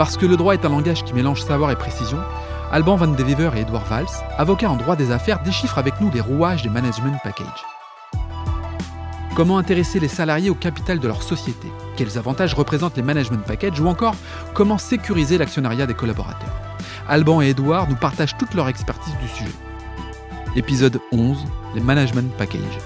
Parce que le droit est un langage qui mélange savoir et précision, Alban Van de Wever et Edouard Valls, avocats en droit des affaires, déchiffrent avec nous les rouages des management packages. Comment intéresser les salariés au capital de leur société? Quels avantages représentent les management packages? Ou encore, comment sécuriser l'actionnariat des collaborateurs? Alban et Edouard nous partagent toute leur expertise du sujet. Épisode 11, les management packages.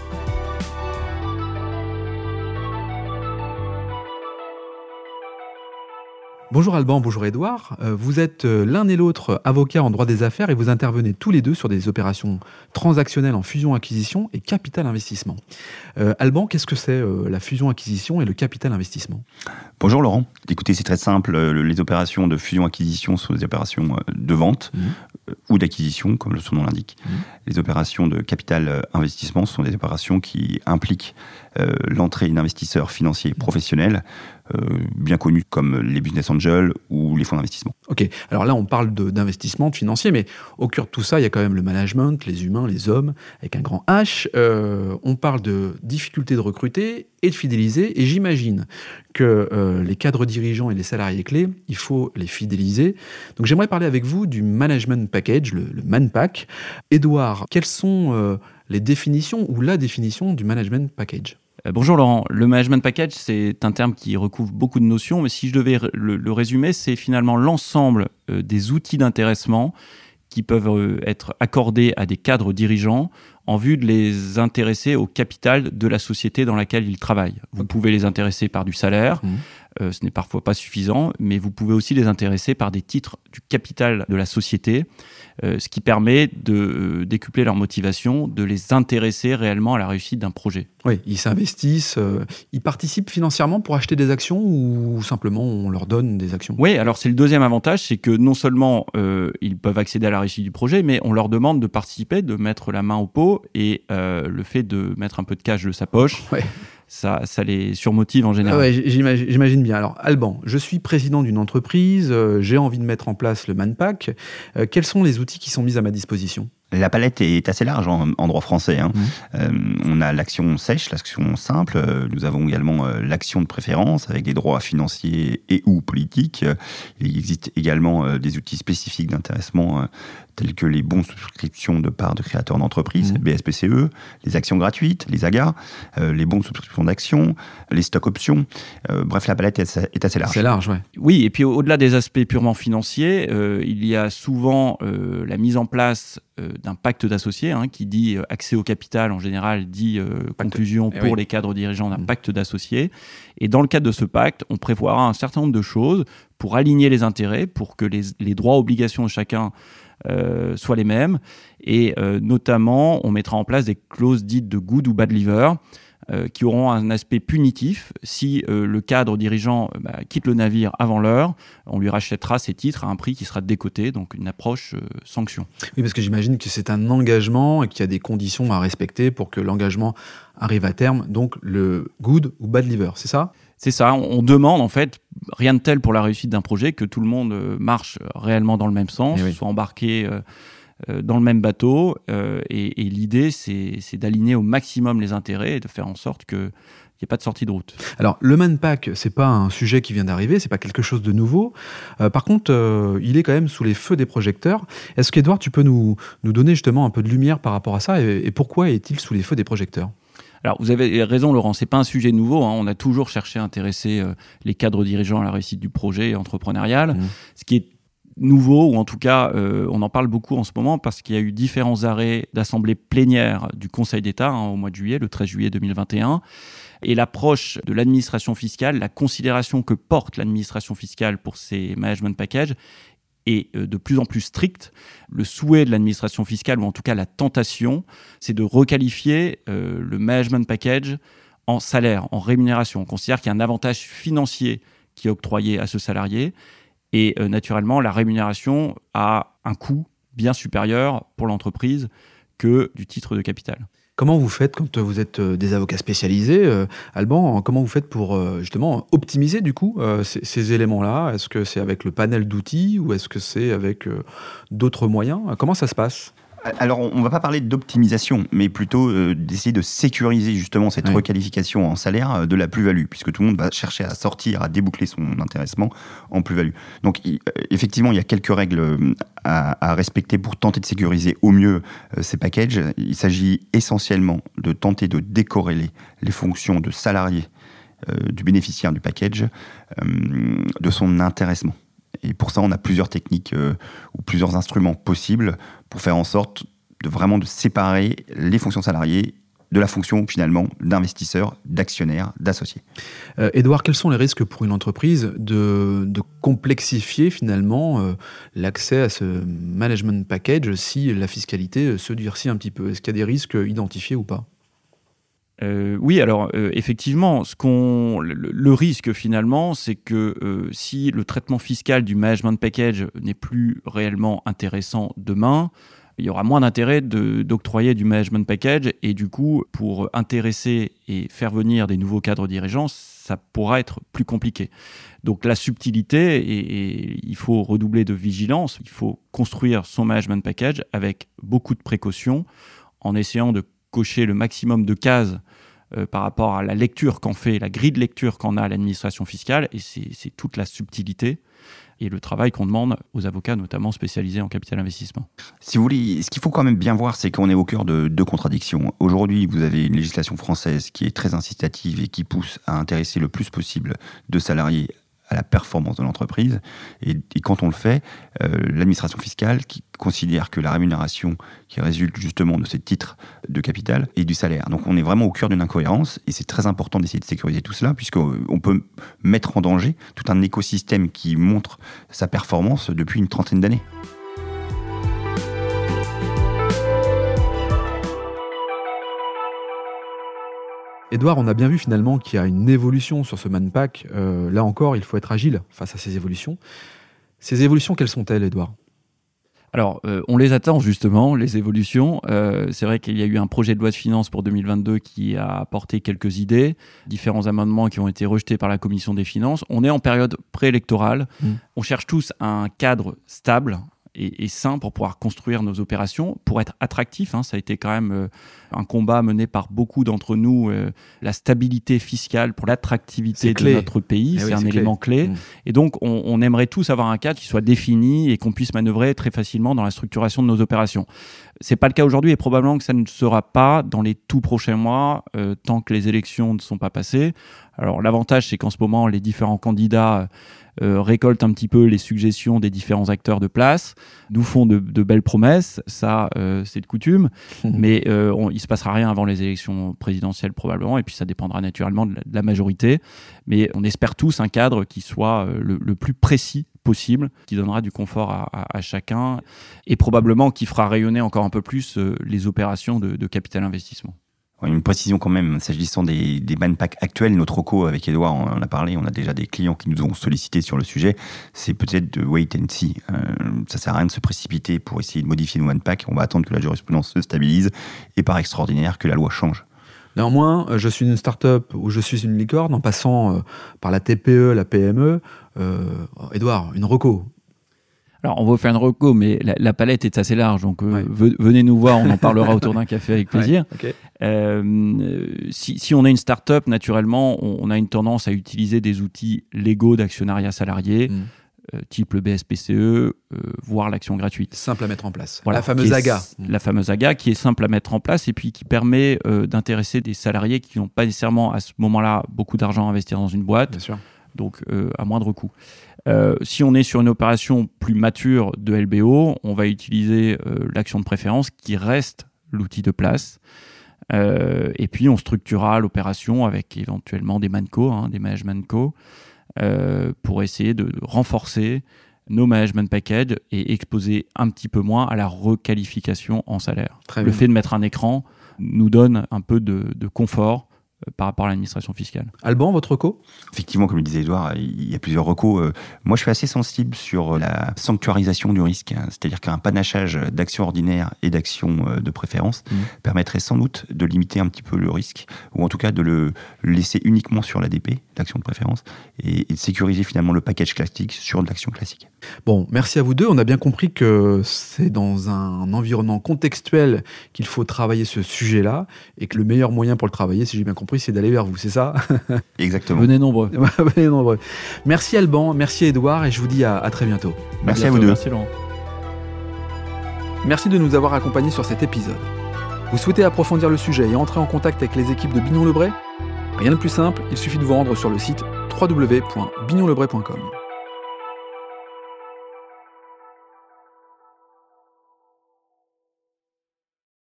Bonjour Alban, bonjour Edouard. Euh, vous êtes euh, l'un et l'autre avocat en droit des affaires et vous intervenez tous les deux sur des opérations transactionnelles en fusion-acquisition et capital-investissement. Euh, Alban, qu'est-ce que c'est la fusion-acquisition et le capital-investissement Bonjour Laurent. Écoutez, c'est très simple. Les opérations de fusion-acquisition sont des opérations de vente mmh. Ou d'acquisition, comme son nom l'indique. Mmh. Les opérations de capital-investissement sont des opérations qui impliquent l'entrée d'investisseurs financiers professionnels euh, bien connus comme les business angels ou les fonds d'investissement. Ok, alors là on parle d'investissement financier, mais au cœur de tout ça, il y a quand même le management, les humains, les hommes, avec un grand H. Euh, on parle de difficulté de recruter et de fidéliser, et j'imagine que euh, les cadres dirigeants et les salariés clés, il faut les fidéliser. Donc j'aimerais parler avec vous du management package, le, ManPack. Edouard, quelles sont les définitions ou la définition du management package? Euh, bonjour Laurent, le management package, c'est un terme qui recouvre beaucoup de notions, mais si je devais le, résumer, c'est finalement l'ensemble euh, des outils d'intéressement qui peuvent euh, être accordés à des cadres dirigeants en vue de les intéresser au capital de la société dans laquelle ils travaillent. Vous pouvez les intéresser par du salaire, mmh. ce n'est parfois pas suffisant, mais vous pouvez aussi les intéresser par des titres du capital de la société euh, ce qui permet de euh, décupler leur motivation, de les intéresser réellement à la réussite d'un projet. Oui, ils s'investissent, euh, ils participent financièrement pour acheter des actions ou simplement on leur donne des actions? Oui, alors c'est le deuxième avantage, c'est que non seulement ils peuvent accéder à la réussite du projet, mais on leur demande de participer, de mettre la main au pot et le fait de mettre un peu de cash de sa poche. Ouais ça, les surmotive en général. Ouais, j'imagine bien. Alors, Alban, je suis président d'une entreprise, euh, j'ai envie de mettre en place le Manpack. Euh, quels sont les outils qui sont mis à ma disposition? La palette est assez large en, droit français. Hein. Mmh. Euh, on a l'action sèche, l'action simple. Nous avons également l'action de préférence avec des droits financiers et ou politiques. Il existe également des outils spécifiques d'intéressement tels que les bons souscriptions de parts de créateurs d'entreprise, mmh. BSPCE, les actions gratuites, les AGA, euh, les bons de souscription d'actions, les stocks options. Euh, bref, la palette est, assez large. C'est large, oui. Oui, et puis au-delà des aspects purement financiers, euh, il y a souvent la mise en place d'un pacte d'associés, hein, qui dit accès au capital en général, dit conclusion eh pour les cadres dirigeants d'un mmh. pacte d'associés. Et dans le cadre de ce pacte, on prévoira un certain nombre de choses pour aligner les intérêts, pour que les, les droits obligations de chacun euh, soient les mêmes. Et euh, notamment, on mettra en place des clauses dites de good ou bad liver. Euh, qui auront un aspect punitif. Si le cadre dirigeant bah, quitte le navire avant l'heure, on lui rachètera ses titres à un prix qui sera décoté, donc une approche sanction. Oui, parce que j'imagine que c'est un engagement et qu'il y a des conditions à respecter pour que l'engagement arrive à terme, donc le good ou bad liver, c'est ça? C'est ça, on, demande en fait rien de tel pour la réussite d'un projet que tout le monde euh, marche réellement dans le même sens, eh soit embarqué euh, euh, dans le même bateau. et, l'idée, c'est d'aligner au maximum les intérêts et de faire en sorte que il n'y ait pas de sortie de route. Alors, le Manpack, c'est pas un sujet qui vient d'arriver, c'est pas quelque chose de nouveau. par contre, il est quand même sous les feux des projecteurs. Est-ce qu'Edouard, tu peux nous, nous donner justement un peu de lumière par rapport à ça et pourquoi est-il sous les feux des projecteurs? Alors vous avez raison Laurent, c'est pas un sujet nouveau. Hein. On a toujours cherché à intéresser euh, les cadres dirigeants à la réussite du projet entrepreneurial. Mmh. Ce qui est nouveau, ou en tout cas, euh, on en parle beaucoup en ce moment parce qu'il y a eu différents arrêts d'assemblée plénière du Conseil d'État hein, au mois de juillet, le 13 juillet 2021. Et l'approche de l'administration fiscale, la considération que porte l'administration fiscale pour ces management packages est euh, de plus en plus stricte. Le souhait de l'administration fiscale, ou en tout cas la tentation, c'est de requalifier euh, le management package en salaire, en rémunération. On considère qu'il y a un avantage financier qui est octroyé à ce salarié. Et euh, naturellement, la rémunération a un coût bien supérieur pour l'entreprise que du titre de capital. Comment vous faites quand vous êtes euh, des avocats spécialisés, euh, Alban Comment vous faites pour justement optimiser du coup ces, éléments-là? Est-ce que c'est avec le panel d'outils ou est-ce que c'est avec d'autres moyens? Comment ça se passe? Alors, on ne va pas parler d'optimisation, mais plutôt euh, d'essayer de sécuriser justement cette requalification en salaire euh, de la plus-value, puisque tout le monde va chercher à sortir, à déboucler son intéressement en plus-value. Donc, effectivement, il y a quelques règles à, respecter pour tenter de sécuriser au mieux ces packages. Il s'agit essentiellement de tenter de décorréler les fonctions de salarié du bénéficiaire du package de son intéressement. Et pour ça, on a plusieurs techniques euh, ou plusieurs instruments possibles pour faire en sorte de vraiment de séparer les fonctions salariées de la fonction finalement d'investisseur, d'actionnaire, d'associé. Euh, Edouard, quels sont les risques pour une entreprise de, complexifier finalement euh, l'accès à ce management package si la fiscalité se durcit un petit peu? Est-ce qu'il y a des risques identifiés ou pas? Euh, oui, alors euh, effectivement, le, risque finalement, c'est que euh, si le traitement fiscal du management package n'est plus réellement intéressant demain, il y aura moins d'intérêt d'octroyer du management package et du coup, pour intéresser et faire venir des nouveaux cadres dirigeants, ça pourra être plus compliqué. Donc la subtilité, et il faut redoubler de vigilance, il faut construire son management package avec beaucoup de précautions en essayant de cocher le maximum de cases euh, par rapport à la lecture qu'en fait, la grille de lecture qu'en a l'administration fiscale, et c'est toute la subtilité et le travail qu'on demande aux avocats, notamment spécialisés en capital investissement. Si vous voulez, ce qu'il faut quand même bien voir, c'est qu'on est au cœur de deux contradictions. Aujourd'hui, vous avez une législation française qui est très incitative et qui pousse à intéresser le plus possible de salariés à la performance de l'entreprise. Et, quand on le fait, euh, l'administration fiscale qui considère que la rémunération qui résulte justement de ces titres de capital est du salaire. Donc on est vraiment au cœur d'une incohérence et c'est très important d'essayer de sécuriser tout cela puisqu'on peut mettre en danger tout un écosystème qui montre sa performance depuis une trentaine d'années. Edouard, on a bien vu finalement qu'il y a une évolution sur ce Manpack. Euh, là encore, il faut être agile face à ces évolutions. Ces évolutions, quelles sont-elles, Edouard alors, euh, on les attend justement, les évolutions. Euh, c'est vrai qu'il y a eu un projet de loi de finances pour 2022 qui a apporté quelques idées, différents amendements qui ont été rejetés par la commission des finances. On est en période préélectorale. Mmh. On cherche tous un cadre stable, et, sain pour pouvoir construire nos opérations, pour être attractif. Hein. ça a été quand même euh, un combat mené par beaucoup d'entre nous. Euh, la stabilité fiscale pour l'attractivité de notre pays, eh c'est un élément clé. Mmh. Et donc, on, aimerait tous avoir un cadre qui soit défini et qu'on puisse manœuvrer très facilement dans la structuration de nos opérations. C'est pas le cas aujourd'hui et probablement que ça ne sera pas dans les tout prochains mois, euh, tant que les élections ne sont pas passées. Alors, l'avantage, c'est qu'en ce moment, les différents candidats euh, récoltent un petit peu les suggestions des différents acteurs de place, nous font de, belles promesses, ça euh, c'est de coutume, mais euh, il se passera rien avant les élections présidentielles probablement, et puis ça dépendra naturellement de la, majorité, mais on espère tous un cadre qui soit le, plus précis possible, qui donnera du confort à, chacun, et probablement qui fera rayonner encore un peu plus les opérations de capital investissement. Une précision quand même, s'agissant des, des packs actuels, notre co avec Edouard, on en a parlé, on a déjà des clients qui nous ont sollicité sur le sujet, c'est peut-être de wait and see. Euh, ça sert à rien de se précipiter pour essayer de modifier nos packs, on va attendre que la jurisprudence se stabilise et par extraordinaire que la loi change. Néanmoins, euh, je suis une start-up ou je suis une licorne en passant euh, par la TPE, la PME. Edouard, une reco, alors, on va faire une reco, mais la, palette est assez large, donc euh, venez nous voir, on en parlera autour d'un café avec plaisir. Euh, si, on est une start-up, naturellement, on, a une tendance à utiliser des outils légaux d'actionnariat salarié. Mm. Euh, type le BSPCE, voire l'action gratuite. Simple à mettre en place. la fameuse AGA. La fameuse AGA qui est simple à mettre en place et puis qui permet d'intéresser des salariés qui n'ont pas nécessairement à ce moment-là beaucoup d'argent à investir dans une boîte. Bien sûr. Donc à moindre coût. Euh, si on est sur une opération plus mature de LBO, on va utiliser euh, l'action de préférence qui reste l'outil de place. Euh, et puis on structurera l'opération avec éventuellement des manco, hein, des management co, pour essayer de renforcer nos management packages et exposer un petit peu moins à la requalification en salaire. le fait de mettre un écran nous donne un peu de confort par rapport à l'administration fiscale. Alban, votre reco? Effectivement, comme le disait Edouard, il y a plusieurs recos. Euh, moi, je suis assez sensible sur la sanctuarisation du risque. Hein. C'est-à-dire qu'un panachage d'actions ordinaires et d'actions euh, de préférence mmh. permettrait sans doute de limiter un petit peu le risque, ou en tout cas de le laisser uniquement sur l'ADP, l'action de préférence, et, de sécuriser finalement le package classique sur de l'action classique. Bon, merci à vous deux. On a bien compris que c'est dans un environnement contextuel qu'il faut travailler ce sujet-là, et que le meilleur moyen pour le travailler, si j'ai bien compris, c'est d'aller vers vous, c'est ça Exactement. Venez nombreux. Venez nombreux. Merci Alban, merci Edouard, et je vous dis à, très bientôt. Merci à, vous deux. Merci Laurent. Merci de nous avoir accompagnés sur cet épisode. Vous souhaitez approfondir le sujet et entrer en contact avec les équipes de Bignon Lebray Rien de plus simple, il suffit de vous rendre sur le site www.bignonlebray.com.